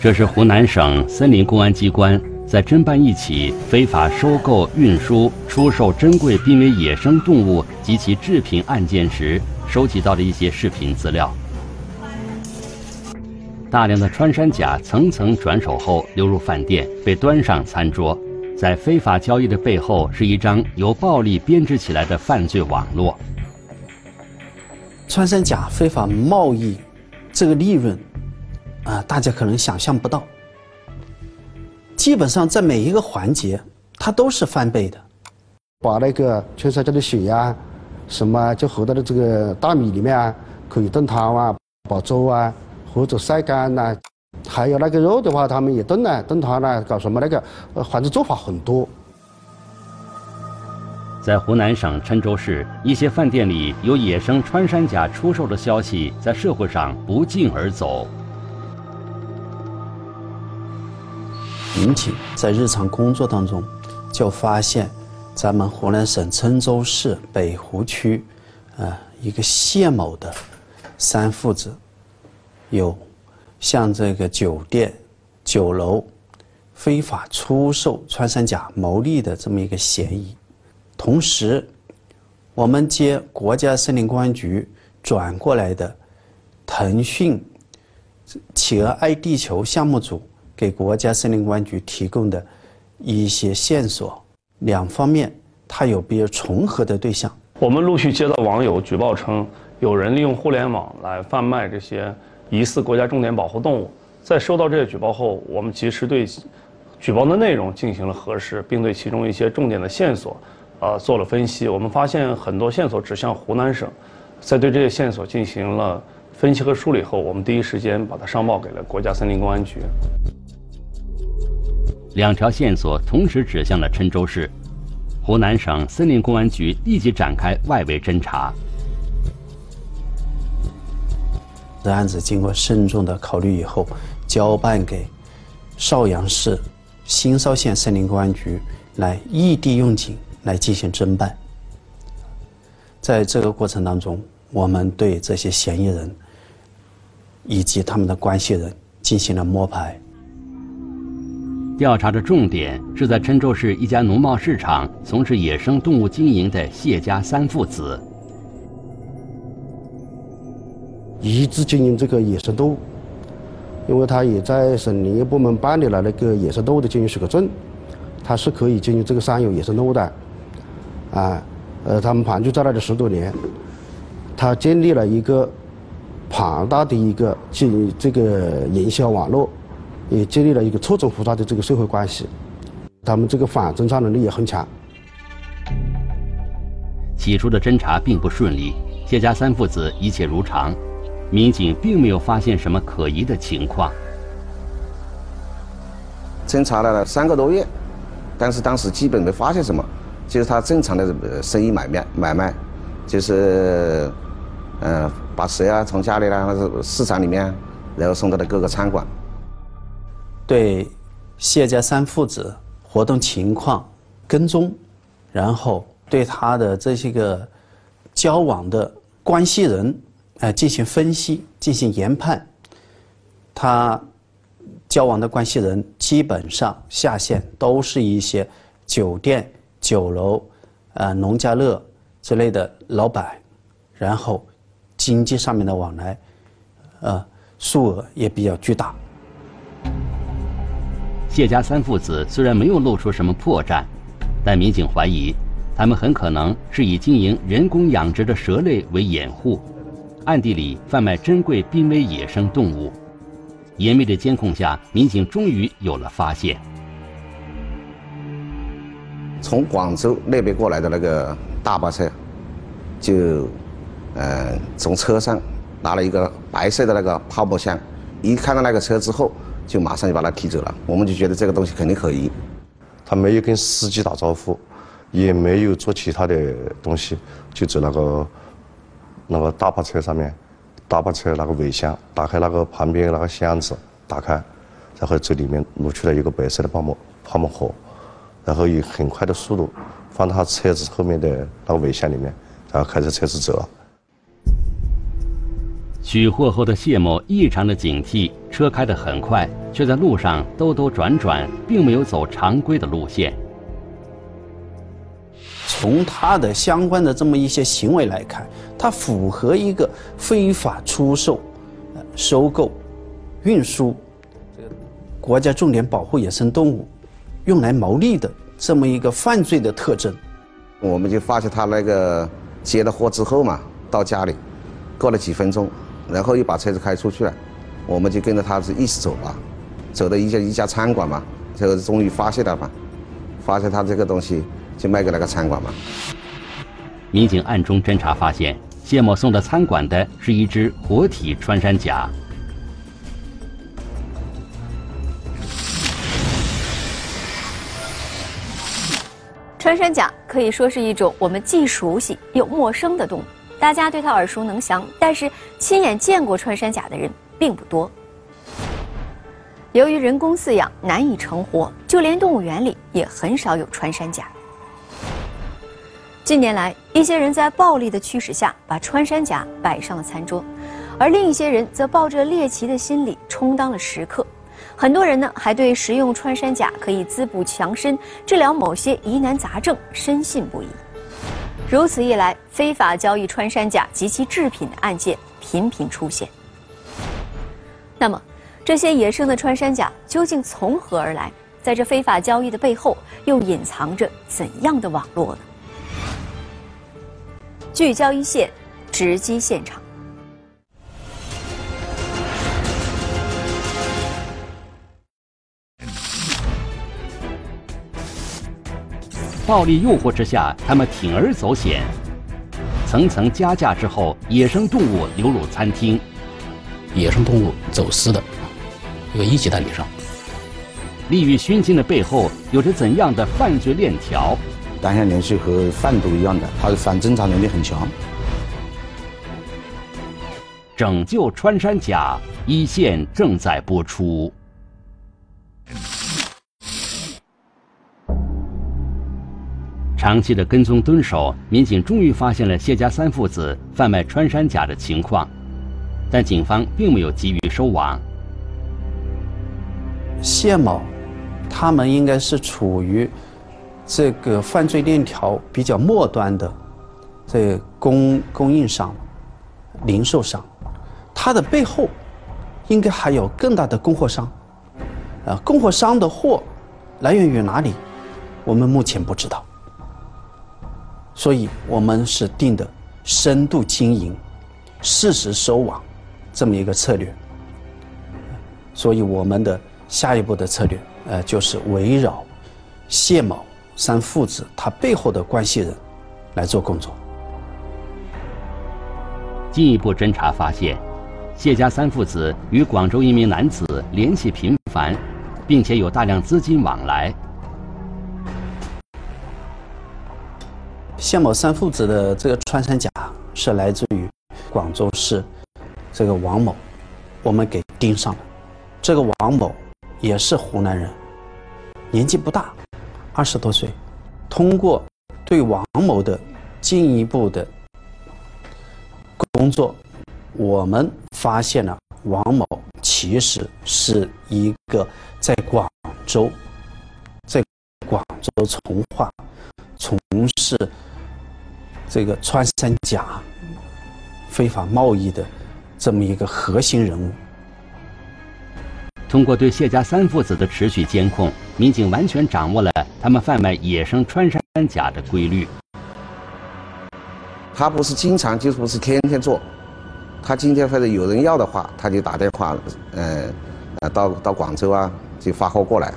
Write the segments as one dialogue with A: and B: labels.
A: 这是湖南省森林公安机关在侦办一起非法收购、运输、出售珍贵濒危野生动物及其制品案件时收集到的一些视频资料。大量的穿山甲层层转手后流入饭店，被端上餐桌。在非法交易的背后，是一张由暴力编织起来的犯罪网络。
B: 穿山甲非法贸易，这个利润。啊，大家可能想象不到，基本上在每一个环节，它都是翻倍的。
C: 把那个穿山甲的血呀，什么就喝到了这个大米里面啊，可以炖汤啊，煲粥啊，或者晒干呐。还有那个肉的话，他们也炖呢，炖汤呢，搞什么那个，反正做法很多。
A: 在湖南省郴州市，一些饭店里有野生穿山甲出售的消息，在社会上不胫而走。
B: 民警在日常工作当中，就发现，咱们湖南省郴州市北湖区，啊，一个谢某的三父子，有向这个酒店、酒楼非法出售穿山甲牟利的这么一个嫌疑。同时，我们接国家森林公安局转过来的腾讯企鹅爱地球项目组。给国家森林公安局提供的一些线索，两方面它有比较重合的对象。
D: 我们陆续接到网友举报称，有人利用互联网来贩卖这些疑似国家重点保护动物。在收到这些举报后，我们及时对举报的内容进行了核实，并对其中一些重点的线索，呃，做了分析。我们发现很多线索指向湖南省，在对这些线索进行了分析和梳理后，我们第一时间把它上报给了国家森林公安局。
A: 两条线索同时指向了郴州市，湖南省森林公安局立即展开外围侦查。
B: 这案子经过慎重的考虑以后，交办给邵阳市新邵县森林公安局来异地用警来进行侦办。在这个过程当中，我们对这些嫌疑人以及他们的关系人进行了摸排。
A: 调查的重点是在郴州市一家农贸市场从事野生动物经营的谢家三父子，
C: 一直经营这个野生动物，因为他也在省林业部门办理了那个野生动物的经营许可证，他是可以经营这个山有野生动物的，啊，呃，他们盘踞在那里十多年，他建立了一个庞大的一个经这个营销网络。也建立了一个错综复杂的这个社会关系，他们这个反侦查能力也很强。
A: 起初的侦查并不顺利，谢家三父子一切如常，民警并没有发现什么可疑的情况。
E: 侦查了三个多月，但是当时基本没发现什么，就是他正常的生意买卖买卖，就是，嗯，把蛇啊从家里呢，或者市场里面，然后送到了各个餐馆。
B: 对谢家三父子活动情况跟踪，然后对他的这些个交往的关系人，呃进行分析、进行研判。他交往的关系人基本上下线都是一些酒店、酒楼、呃农家乐之类的老板，然后经济上面的往来，呃数额也比较巨大。
A: 谢家三父子虽然没有露出什么破绽，但民警怀疑，他们很可能是以经营人工养殖的蛇类为掩护，暗地里贩卖珍贵濒危野生动物。严密的监控下，民警终于有了发现。
E: 从广州那边过来的那个大巴车，就，呃，从车上拿了一个白色的那个泡沫箱，一看到那个车之后。就马上就把他提走了，我们就觉得这个东西肯定可疑。
F: 他没有跟司机打招呼，也没有做其他的东西，就走那个那个大巴车上面，大巴车那个尾箱打开那个旁边那个箱子，打开，然后这里面露出了一个白色的泡沫泡沫盒，然后以很快的速度放到他车子后面的那个尾箱里面，然后开着车子走了。
A: 取货后的谢某异常的警惕，车开得很快，却在路上兜兜转转，并没有走常规的路线。
B: 从他的相关的这么一些行为来看，他符合一个非法出售、收购、运输这个国家重点保护野生动物，用来牟利的这么一个犯罪的特征。
E: 我们就发现他那个接了货之后嘛，到家里，过了几分钟。然后又把车子开出去了，我们就跟着他是一起走吧，走到一家一家餐馆嘛，最后终于发现了嘛，发现他这个东西就卖给那个餐馆嘛。
A: 民警暗中侦查发现，谢某送到餐馆的是一只活体穿山甲。
G: 穿山甲可以说是一种我们既熟悉又陌生的动物。大家对它耳熟能详，但是亲眼见过穿山甲的人并不多。由于人工饲养难以成活，就连动物园里也很少有穿山甲。近年来，一些人在暴力的驱使下把穿山甲摆上了餐桌，而另一些人则抱着猎奇的心理充当了食客。很多人呢还对食用穿山甲可以滋补强身、治疗某些疑难杂症深信不疑。如此一来，非法交易穿山甲及其制品的案件频频出现。那么，这些野生的穿山甲究竟从何而来？在这非法交易的背后，又隐藏着怎样的网络呢？聚焦一线，直击现场。
A: 暴力诱惑之下，他们铤而走险，层层加价之后，野生动物流入餐厅，
H: 野生动物走私的一个一级代理商。
A: 利欲熏心的背后，有着怎样的犯罪链条？
I: 当下联系和贩毒一样的，它的反侦查能力很强。
A: 拯救穿山甲一线正在播出。长期的跟踪蹲守，民警终于发现了谢家三父子贩卖穿山甲的情况，但警方并没有急于收网。
B: 谢某，他们应该是处于这个犯罪链条比较末端的这供供应商、零售商，他的背后应该还有更大的供货商。啊，供货商的货来源于哪里？我们目前不知道。所以我们是定的深度经营、适时收网这么一个策略。所以我们的下一步的策略，呃，就是围绕谢某三父子他背后的关系人来做工作。
A: 进一步侦查发现，谢家三父子与广州一名男子联系频繁，并且有大量资金往来。
B: 谢某三父子的这个穿山甲是来自于广州市这个王某，我们给盯上了。这个王某也是湖南人，年纪不大，二十多岁。通过对王某的进一步的工作，我们发现了王某其实是一个在广州，在广州从化从事。这个穿山甲非法贸易的这么一个核心人物。
A: 通过对谢家三父子的持续监控，民警完全掌握了他们贩卖野生穿山甲的规律。
E: 他不是经常，就不是天天做。他今天或者有人要的话，他就打电话，呃，呃，到到广州啊，就发货过来。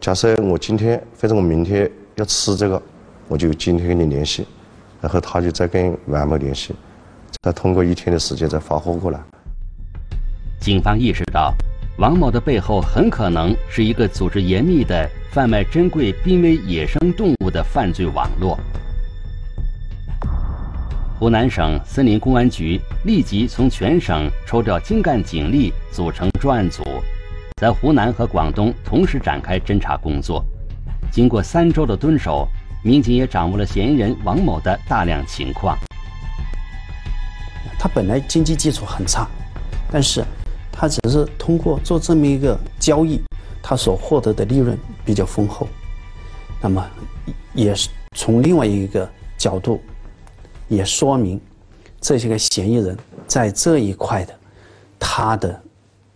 F: 假设我今天或者我明天要吃这个，我就今天跟你联系。然后他就再跟王某联系，再通过一天的时间再发货过来。
A: 警方意识到，王某的背后很可能是一个组织严密的贩卖珍贵濒危野生动物的犯罪网络。湖南省森林公安局立即从全省抽调精干警力组成专案组，在湖南和广东同时展开侦查工作。经过三周的蹲守。民警也掌握了嫌疑人王某的大量情况。
B: 他本来经济基础很差，但是他只是通过做这么一个交易，他所获得的利润比较丰厚。那么，也是从另外一个角度，也说明这些个嫌疑人在这一块的他的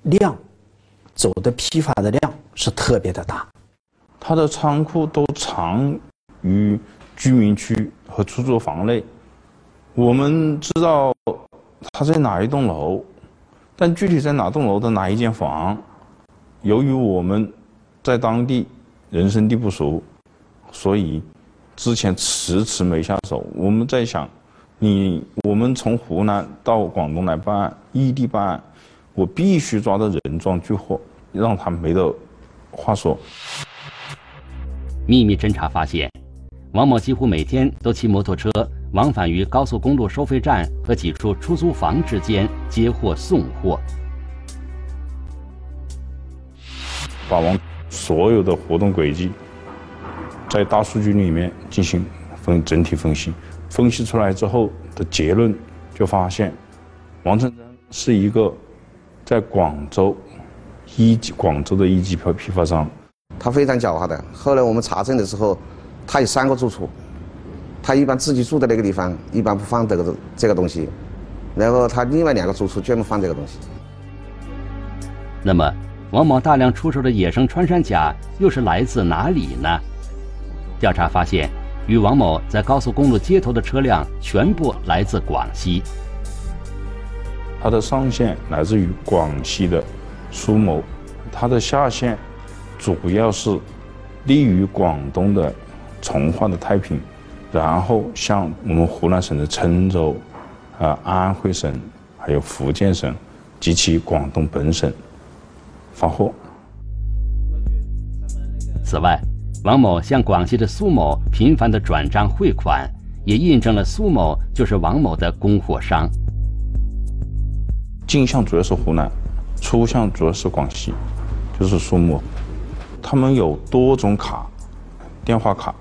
B: 量走的批发的量是特别的大。
J: 他的仓库都藏于居民区和出租房内，我们知道他在哪一栋楼，但具体在哪栋楼的哪一间房，由于我们在当地人生地不熟。所以，之前迟迟没下手。我们在想，你我们从湖南到广东来办案，异地办案，我必须抓到人赃俱获，让他没得话说。
A: 秘密侦查发现，王某几乎每天都骑摩托车往返于高速公路收费站和几处出租房之间接货送货，
J: 把王所有的活动轨迹。在大数据里面进行分整体分析，分析出来之后的结论就发现，王成珍是一个在广州一级广州的一级票批发商。
E: 他非常狡猾的。后来我们查证的时候，他有三个住处，他一般自己住的那个地方一般不放这个这个东西，然后他另外两个住处专门放这个东西。
A: 那么，王某大量出售的野生穿山甲又是来自哪里呢？调查发现，与王某在高速公路接头的车辆全部来自广西。
J: 它的上线来自于广西的苏某，它的下线主要是利于广东的从化的太平，然后向我们湖南省的郴州、啊安徽省、还有福建省及其广东本省发货。
A: 此外，王某向广西的苏某频繁的转账汇款，也印证了苏某就是王某的供货商。
J: 进项主要是湖南，出项主要是广西，就是苏某。他们有多种卡，电话卡、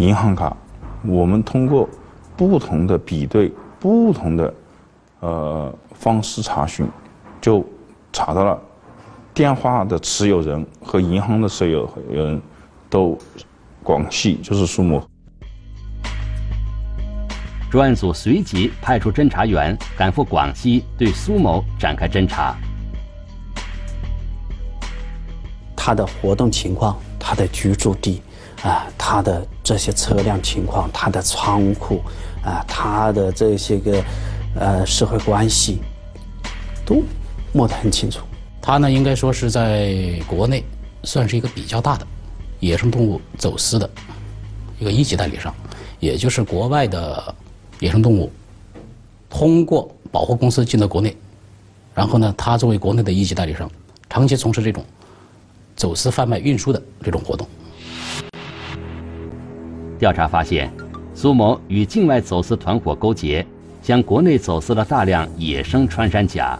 J: 银行卡。我们通过不同的比对、不同的呃方式查询，就查到了电话的持有人和银行的持有人。都，广西就是苏某。
A: 专案组随即派出侦查员赶赴广西，对苏某展开侦查。
B: 他的活动情况，他的居住地，啊，他的这些车辆情况，他的仓库，啊，他的这些个，呃，社会关系，都摸得很清楚。
H: 他呢，应该说是在国内算是一个比较大的。野生动物走私的一个一级代理商，也就是国外的野生动物通过保护公司进到国内，然后呢，他作为国内的一级代理商，长期从事这种走私贩卖运输的这种活动。
A: 调查发现，苏某与境外走私团伙勾结，向国内走私了大量野生穿山甲。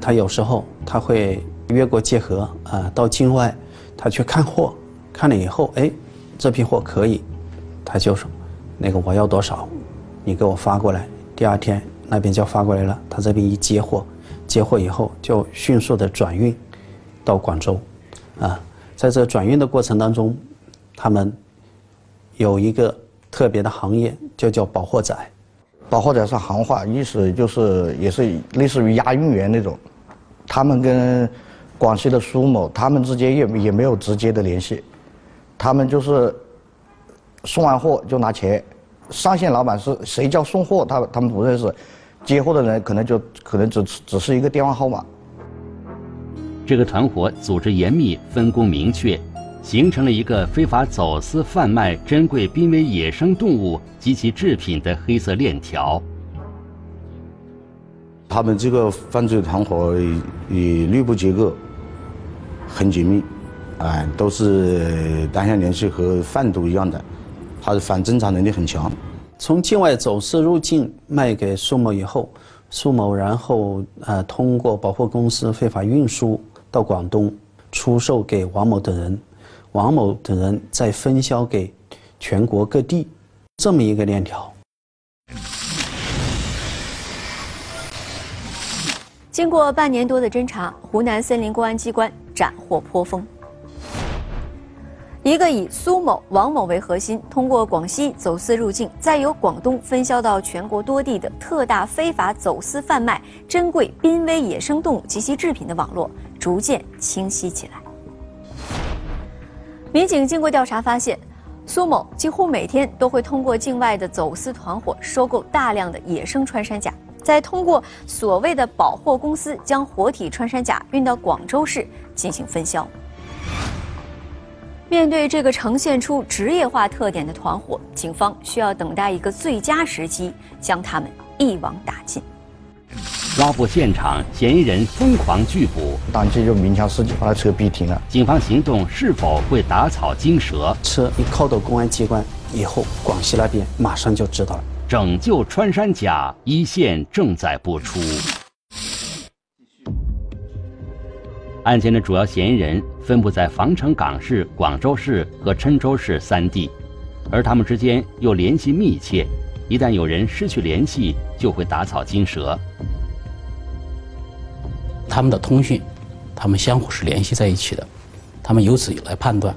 B: 他有时候他会。越过界河啊，到境外，他去看货，看了以后，哎，这批货可以，他就说，那个我要多少，你给我发过来。第二天那边就发过来了，他这边一接货，接货以后就迅速的转运到广州，啊，在这转运的过程当中，他们有一个特别的行业，就叫保货仔。
I: 保货仔是行话，意思就是也是类似于押运员那种，他们跟。广西的苏某，他们之间也也没有直接的联系，他们就是送完货就拿钱，上线老板是谁叫送货，他他们不认识，接货的人可能就可能只只是一个电话号码。
A: 这个团伙组织严密，分工明确，形成了一个非法走私贩卖珍贵濒危野生动物及其制品的黑色链条。
I: 他们这个犯罪团伙与内部结构很紧密，哎，都是单向联系和贩毒一样的，他的反侦查能力很强。
B: 从境外走私入境卖给苏某以后，苏某然后呃通过保货公司非法运输到广东出售给王某等人王某等人再分销给全国各地这么一个链条。
G: 经过半年多的侦查湖南森林公安机关斩获颇丰。一个以苏某、王某为核心，通过广西走私入境，再由广东分销到全国多地的特大非法走私贩卖珍贵濒危野生动物及其制品的网络，逐渐清晰起来。民警经过调查发现，苏某几乎每天都会通过境外的走私团伙收购大量的野生穿山甲。再通过所谓的保货公司将活体穿山甲运到广州市进行分销。面对这个呈现出职业化特点的团伙，警方需要等待一个最佳时机，将他们一网打尽。
A: 抓捕现场，嫌疑人疯狂拒捕，
I: 当即就鸣枪示警，把他车逼停了。
A: 警方行动是否会打草惊蛇？
B: 车一靠到公安机关以后，广西那边马上就知道了。
A: 拯救穿山甲一线正在播出。案件的主要嫌疑人分布在防城港市、广州市和郴州市三地，而他们之间又联系密切，一旦有人失去联系，就会打草惊蛇。
H: 他们的通讯，他们相互是联系在一起的，他们由此来判断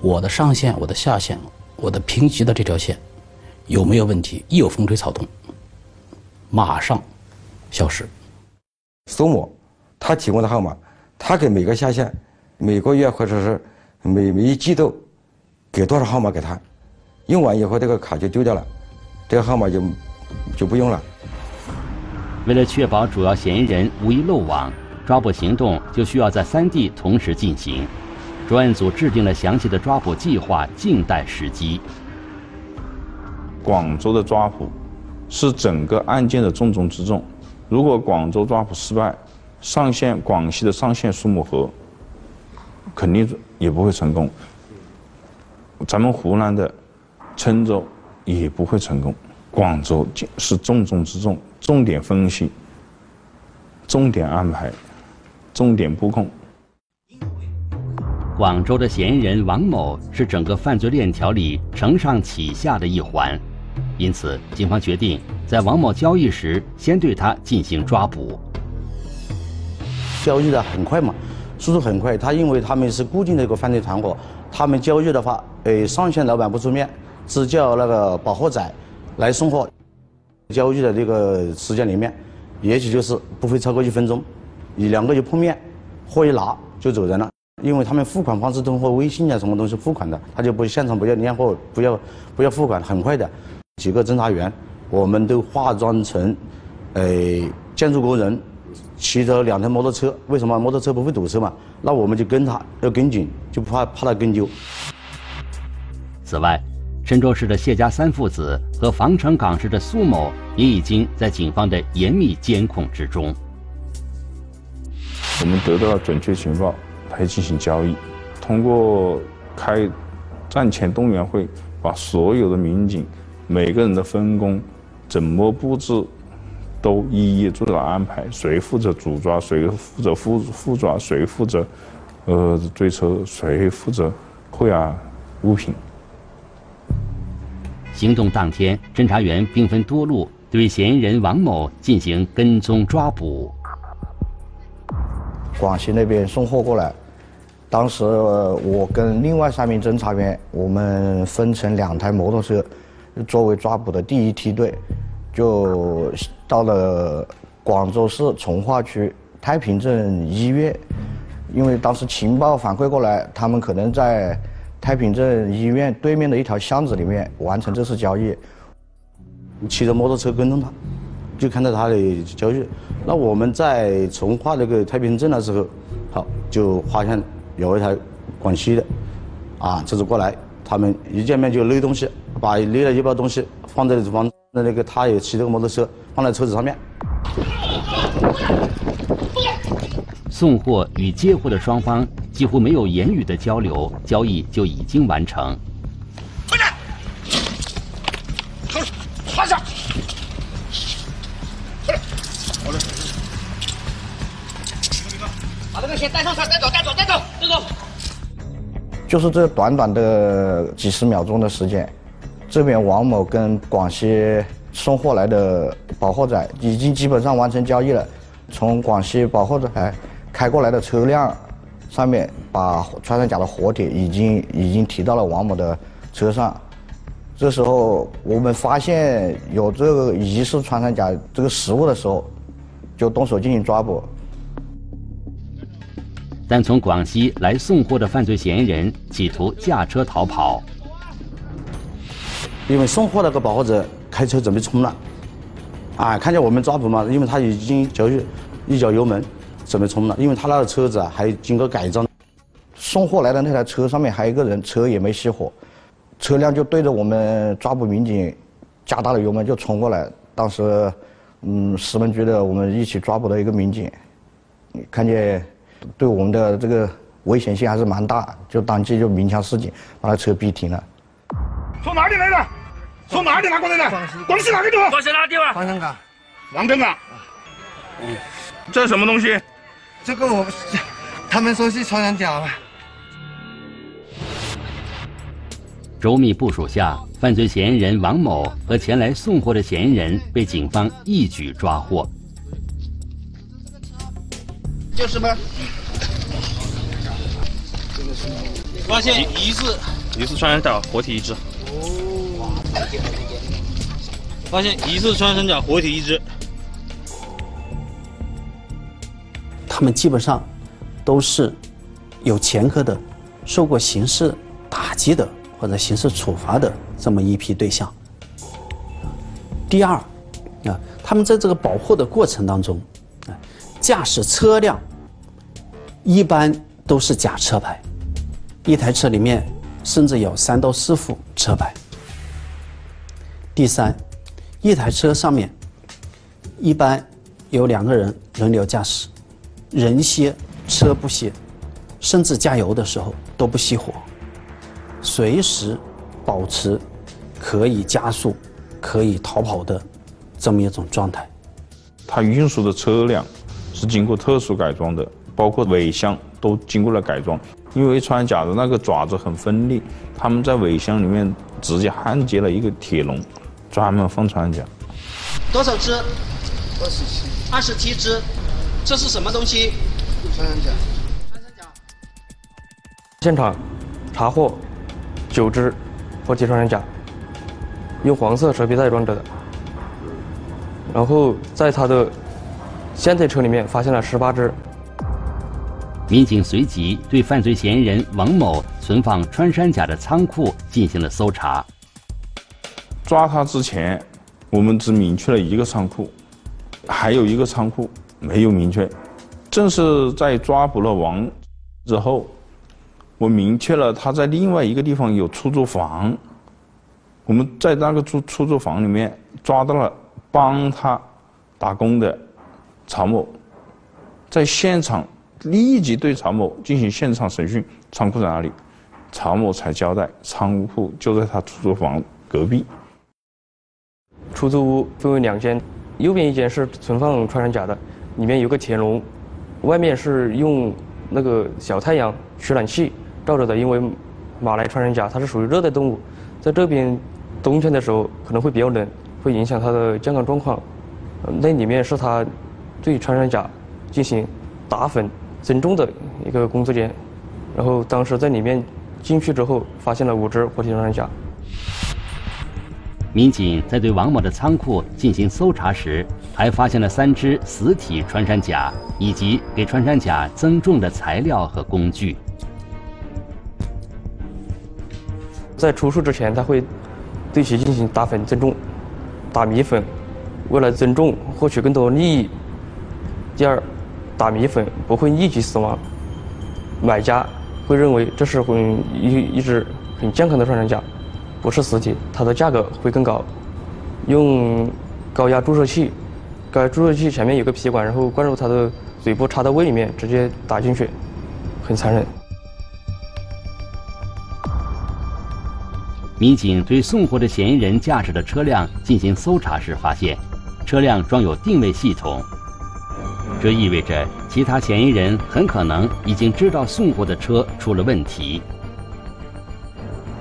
H: 我的上线、我的下线、我的平级的这条线。有没有问题？一有风吹草动，马上消失。
K: 苏某他提供的号码，他给每个下线每个月或者是每每一季度给多少号码给他，用完以后这个卡就丢掉了，这个号码就就不用了。
A: 为了确保主要嫌疑人无一漏网，抓捕行动就需要在三地同时进行。专案组制定了详细的抓捕计划，静待时机。
J: 广州的抓捕是整个案件的重中之重。如果广州抓捕失败，上线广西的上线苏某河肯定也不会成功。咱们湖南的郴州也不会成功。广州是重中之重，重点分析、重点安排、重点布控。
A: 广州的嫌疑人王某是整个犯罪链条里承上启下的一环。因此，警方决定在王某交易时先对他进行抓捕。
C: 交易的很快嘛，速度很快。他因为他们是固定的一个犯罪团伙，他们交易的话，呃，上线老板不出面，只叫那个保货仔来送货。交易的这个时间里面，也许就是不会超过一分钟，一两个就碰面，货一拿就走人了。因为他们付款方式通过微信啊，什么东西付款的，他就不现场不要验货，不要不要付款，很快的。几个侦查员，我们都化妆成，呃，建筑工人，骑着两台摩托车。为什么摩托车不会堵车嘛？那我们就跟他，要跟紧，就怕怕他跟丢。
A: 此外，郴州市的谢家三父子和防城港市的苏某也已经在警方的严密监控之中。
J: 我们得到了准确情报，来进行交易。通过开战前动员会，把所有的民警。每个人的分工怎么布置，都一一做了安排。谁负责主抓，谁负责副副抓，谁负责呃追车，谁负责扣押物品。
A: 行动当天，侦查员兵分多路，对嫌疑人王某进行跟踪抓捕。
I: 广西那边送货过来，当时我跟另外三名侦查员，我们分成两台摩托车。作为抓捕的第一梯队，就到了广州市从化区太平镇医院，因为当时情报反馈过来，他们可能在太平镇医院对面的一条巷子里面完成这次交易。
C: 骑着摩托车跟踪他，就看到他的交易。那我们在从化那个太平镇的时候，好就发现有一台广西的，啊，车子过来，他们一见面就勒东西。把拎了一包东西放在放在那个，他也骑这个摩托车放在车子上面。
A: 送货与接货的双方几乎没有言语的交流，交易就已经完成。快点，
L: 趴下，快点，好嘞。把这个先带上车，带走，带走，带走，带走。
I: 就是这短短的几十秒钟的时间。这边王某跟广西送货来的保货仔已经基本上完成交易了，从广西保货仔开过来的车辆上面，把穿山甲的活体已经已经提到了王某的车上。这时候我们发现有这个疑似穿山甲这个实物的时候，就动手进行抓捕。
A: 但从广西来送货的犯罪嫌疑人企图驾车逃跑，
B: 因为送货那个保护者开车准备冲了，啊，看见我们抓捕嘛，因为他已经脚一脚油门准备冲了，因为他那个车子啊还经过改装。
I: 送货来的那台车上面还有一个人，车也没熄火，车辆就对着我们抓捕民警加大了油门就冲过来。当时，嗯，石门局的我们一起抓捕的一个民警，看见。对我们的这个危险性还是蛮大，就当即就鸣枪示警，把那车逼停了。
L: 从哪里来的？从哪里拿过来的？广西哪个地方？广西哪个地方？
M: 王镇岗。
L: 王镇港。嗯，这是什么东西？
M: 这个我，他们说是穿山甲吧。
A: 周密部署下，犯罪嫌疑人王某和前来送货的嫌疑人被警方一举抓获。
M: 就是吗？
N: 发现疑似
O: 疑似穿山甲活体一只。
N: 发现疑似穿山甲活体一只。
B: 他们基本上都是有前科的，受过刑事打击的或者刑事处罚的这么一批对象。第二，啊，他们在这个保护的过程当中。驾驶车辆一般都是假车牌，一台车里面甚至有三到四副车牌。第三，一台车上面一般有两个人轮流驾驶，人歇车不歇，甚至加油的时候都不熄火，随时保持可以加速、可以逃跑的这么一种状态。
J: 它运输的车辆。是经过特殊改装的，包括尾箱都经过了改装。因为穿甲的那个爪子很锋利，他们在尾箱里面直接焊接了一个铁笼，专门放穿甲。
M: 多少只？二十七。二十七只，这是什么东西？穿山甲。穿山甲。
O: 现场查获九只活体穿山甲，用黄色蛇皮袋装着的。然后在他的。现在车里面发现了十八只。
A: 民警随即对犯罪嫌疑人王某存放穿山甲的仓库进行了搜查。
J: 抓他之前，我们只明确了一个仓库，还有一个仓库没有明确。正是在抓捕了王之后，我明确了他在另外一个地方有出租房。我们在那个出出租房里面抓到了帮他打工的。曹某在现场立即对曹某进行现场审讯，仓库在哪里？曹某才交代，仓库就在他出租房隔壁。
O: 出租屋分为两间，右边一间是存放穿山甲的，里面有个铁笼，外面是用那个小太阳取暖器照着的，因为马来穿山甲它是属于热带动物，在这边冬天的时候可能会比较冷，会影响它的健康状况。那里面是他。对穿山甲进行打粉增重的一个工作间，然后当时在里面进去之后，发现了五只活体穿山甲。
A: 民警在对王某的仓库进行搜查时，还发现了三只死体穿山甲以及给穿山甲增重的材料和工具。
O: 在出售之前，他会对其进行打粉增重、打米粉，为了增重获取更多利益。第二，打米粉不会立即死亡，买家会认为这是很一一只很健康的穿山甲，不是死体，它的价格会更高。用高压注射器，高压注射器前面有个皮管，然后灌入它的嘴部，插到胃里面，直接打进去，很残忍。
A: 民警对送货的嫌疑人驾驶的车辆进行搜查时，发现车辆装有定位系统。这意味着其他嫌疑人很可能已经知道送货的车出了问题。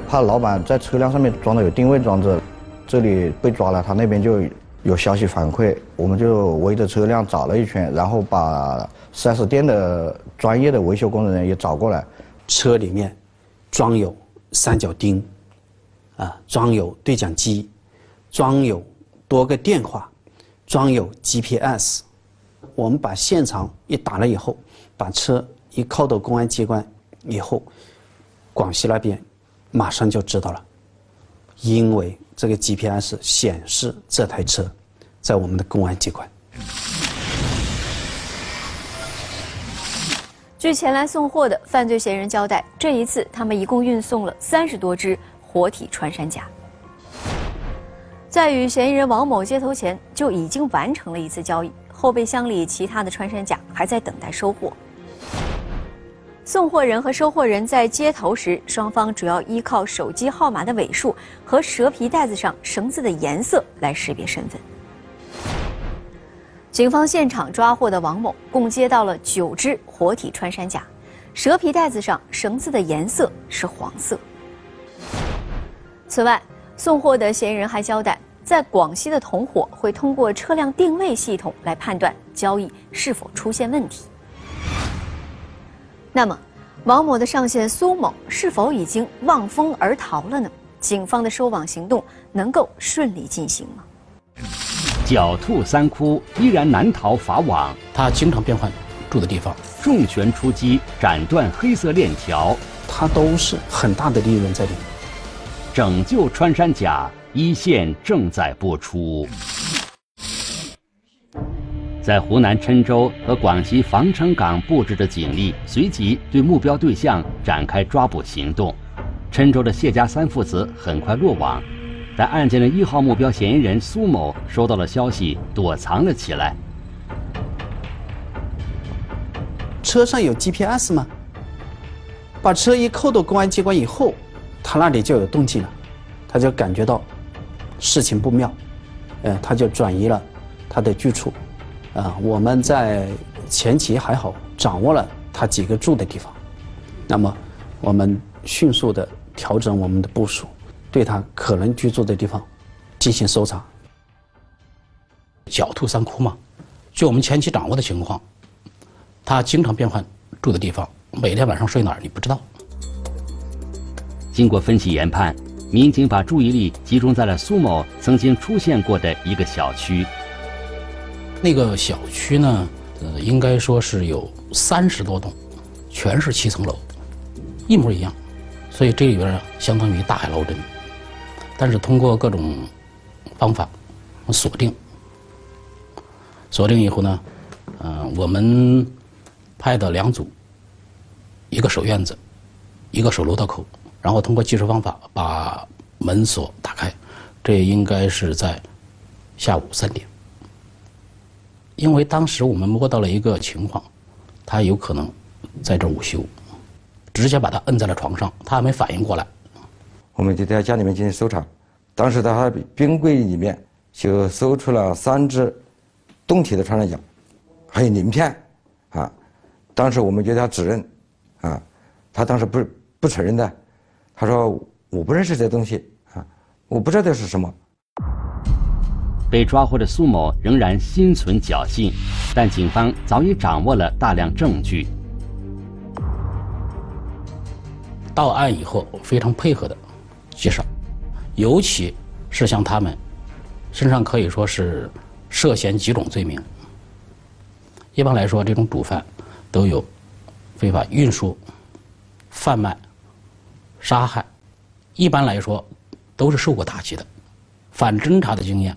I: 怕老板在车辆上面装的有定位装置，这里被抓了，他那边就有消息反馈，我们就围着车辆找了一圈，然后把 4S 店的专业的维修工人也找过来。
B: 车里面装有三角钉，啊，装有对讲机，装有多个电话，装有 GPS。我们把现场一打了以后，把车一靠到公安机关以后，广西那边马上就知道了，因为这个 GPS 显示这台车在我们的公安机关。
G: 据前来送货的犯罪嫌疑人交代，这一次他们一共运送了三十多只活体穿山甲。在与嫌疑人王某接头前，就已经完成了一次交易。后备箱里其他的穿山甲还在等待收货。送货人和收货人在接头时，双方主要依靠手机号码的尾数和蛇皮袋子上绳子的颜色来识别身份。警方现场抓获的王某共接到了九只活体穿山甲，蛇皮袋子上绳子的颜色是黄色。此外，送货的嫌疑人还交代。在广西的同伙会通过车辆定位系统来判断交易是否出现问题。那么，王某的上线苏某是否已经望风而逃了呢？警方的收网行动能够顺利进行吗？
A: 狡兔三窟依然难逃法网，
H: 他经常变换住的地方，
A: 重拳出击斩断黑色链条，
B: 他都是很大的利润在里面。
A: 拯救穿山甲。一线正在播出。在湖南郴州和广西防城港布置的警力，随即对目标对象展开抓捕行动。郴州的谢家三父子很快落网，但案件的一号目标嫌疑人苏某收到了消息，躲藏了起来。
B: 车上有 GPS 吗？把车一扣到公安机关以后，他那里就有动静了，他就感觉到。事情不妙，呃，他就转移了他的居处，啊，我们在前期还好掌握了他几个住的地方，那么我们迅速的调整我们的部署，对他可能居住的地方进行搜查。
H: 狡兔三窟嘛，据我们前期掌握的情况，他经常变换住的地方，每天晚上睡哪儿你不知道。
A: 经过分析研判。民警把注意力集中在了苏某曾经出现过的一个小区。
H: 那个小区呢，呃，应该说是有三十多栋，全是七层楼，一模一样，所以这里边相当于大海捞针。但是通过各种方法锁定，锁定以后呢，呃，我们派的两组，一个守院子，一个守楼道口。然后通过技术方法把门锁打开，这应该是在下午三点。因为当时我们摸到了一个情况，他有可能在这午休，直接把他摁在了床上，他还没反应过来。
K: 我们就在家里面进行搜查，当时在他冰柜里面就搜出了三只冻体的穿山甲，还有鳞片，啊，当时我们给他指认，啊，他当时不不承认的。他说：“我不认识这东西啊，我不知道这是什么。”
A: 被抓获的苏某仍然心存侥幸，但警方早已掌握了大量证据。
H: 到案以后非常配合的介绍，尤其是像他们身上可以说是涉嫌几种罪名。一般来说，这种主犯都有非法运输、贩卖。杀害，一般来说都是受过打击的，反侦查的经验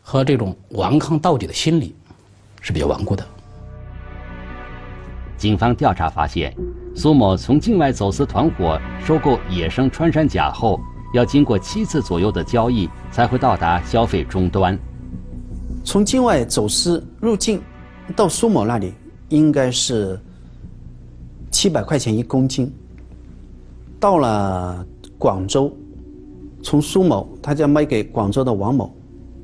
H: 和这种顽抗到底的心理是比较顽固的。
A: 警方调查发现，苏某从境外走私团伙收购野生穿山甲后，要经过七次左右的交易才会到达消费终端。
B: 从境外走私入境到苏某那里，应该是七百块钱一公斤。到了广州，从苏某他就卖给广州的王某，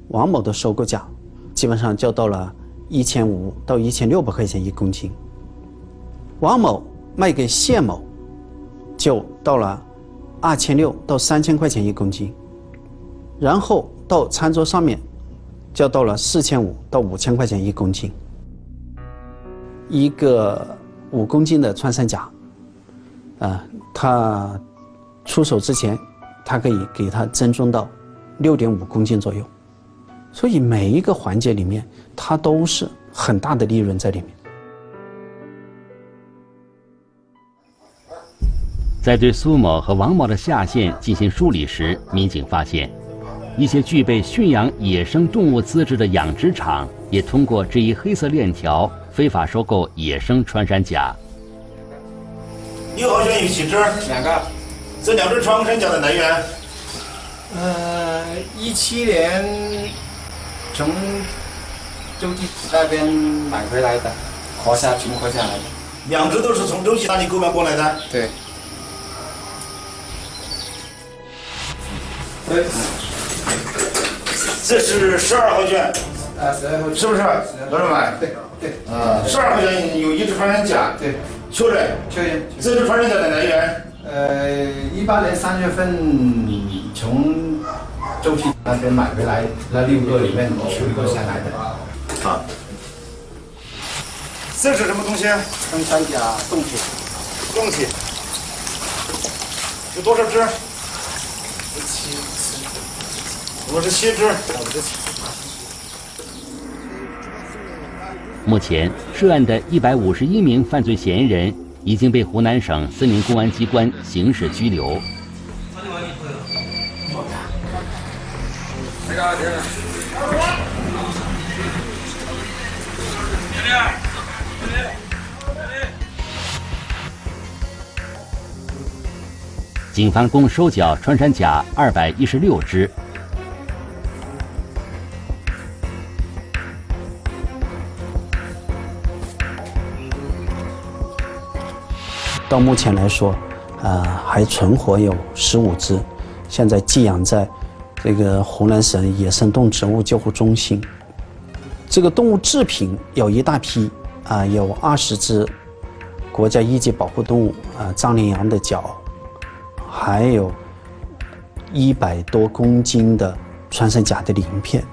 B: 王某的收购价基本上就到了一千五到一千六百块钱一公斤。王某卖给谢某，就到了二千六到三千块钱一公斤。然后到餐桌上面，就到了四千五到五千块钱一公斤。一个五公斤的穿山甲，啊，他出手之前，他可以给他增重到六点五公斤左右，所以每一个环节里面，它都是很大的利润在里面。
A: 在对苏某和王某的下线进行梳理时，民警发现，一些具备驯养野生动物资质的养殖场也通过这一黑色链条非法收购野生穿山甲。
L: 你好像有几只？
P: 两个。
L: 这两只穿山甲的来源？
P: 呃，一七年从周记那边买回来的，活下存活下来的。
L: 两只都是从周记那里购买过来的？
P: 对。
L: 对，这是十二号卷，
P: 啊，十二号
L: 是不是？老师们，
P: 对对，
L: 啊，十二号卷有一只穿山甲，
P: 对，
L: 确认，
P: 确认。
L: 这是穿山甲的来源？
P: 呃，一八年三月份从周记那边买回来，那六个里面取一个下来的。
L: 啊，这是什么东西？
P: 穿山甲冻铁。
L: 冻铁。有多少只？
P: 七。
L: 五十七只。
A: 目前，涉案的一百五十一名犯罪嫌疑人已经被湖南省森林公安机关刑事拘留。警方共收缴穿山甲二百一十六只。
B: 到目前来说，啊，还存活有十五只，现在寄养在这个湖南省野生动植物救护中心。这个动物制品有一大批，啊，有二十只国家一级保护动物啊藏羚羊的角，还有一百多公斤的穿山甲的鳞片。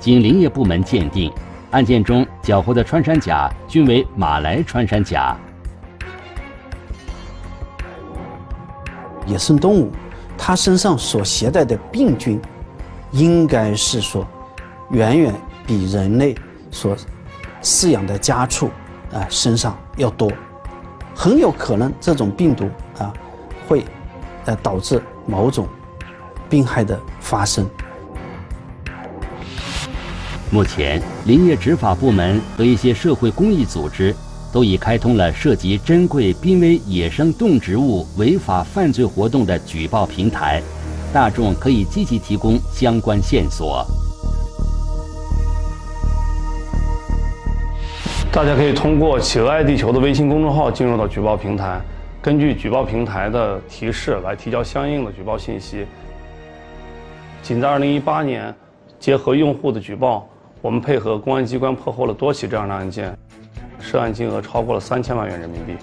A: 经林业部门鉴定。案件中缴获的穿山甲均为马来穿山甲。
B: 野生动物，它身上所携带的病菌，应该是说，远远比人类所饲养的家畜啊身上要多，很有可能这种病毒啊会呃导致某种病害的发生。
A: 目前，林业执法部门和一些社会公益组织都已开通了涉及珍贵濒危野生动植物违法犯罪活动的举报平台，大众可以积极提供相关线索。
D: 大家可以通过“企鹅爱地球”的微信公众号进入到举报平台，根据举报平台的提示来提交相应的举报信息。仅在2018年，结合用户的举报。我们配合公安机关破获了多起这样的案件，涉案金额超过了三千万元人民币。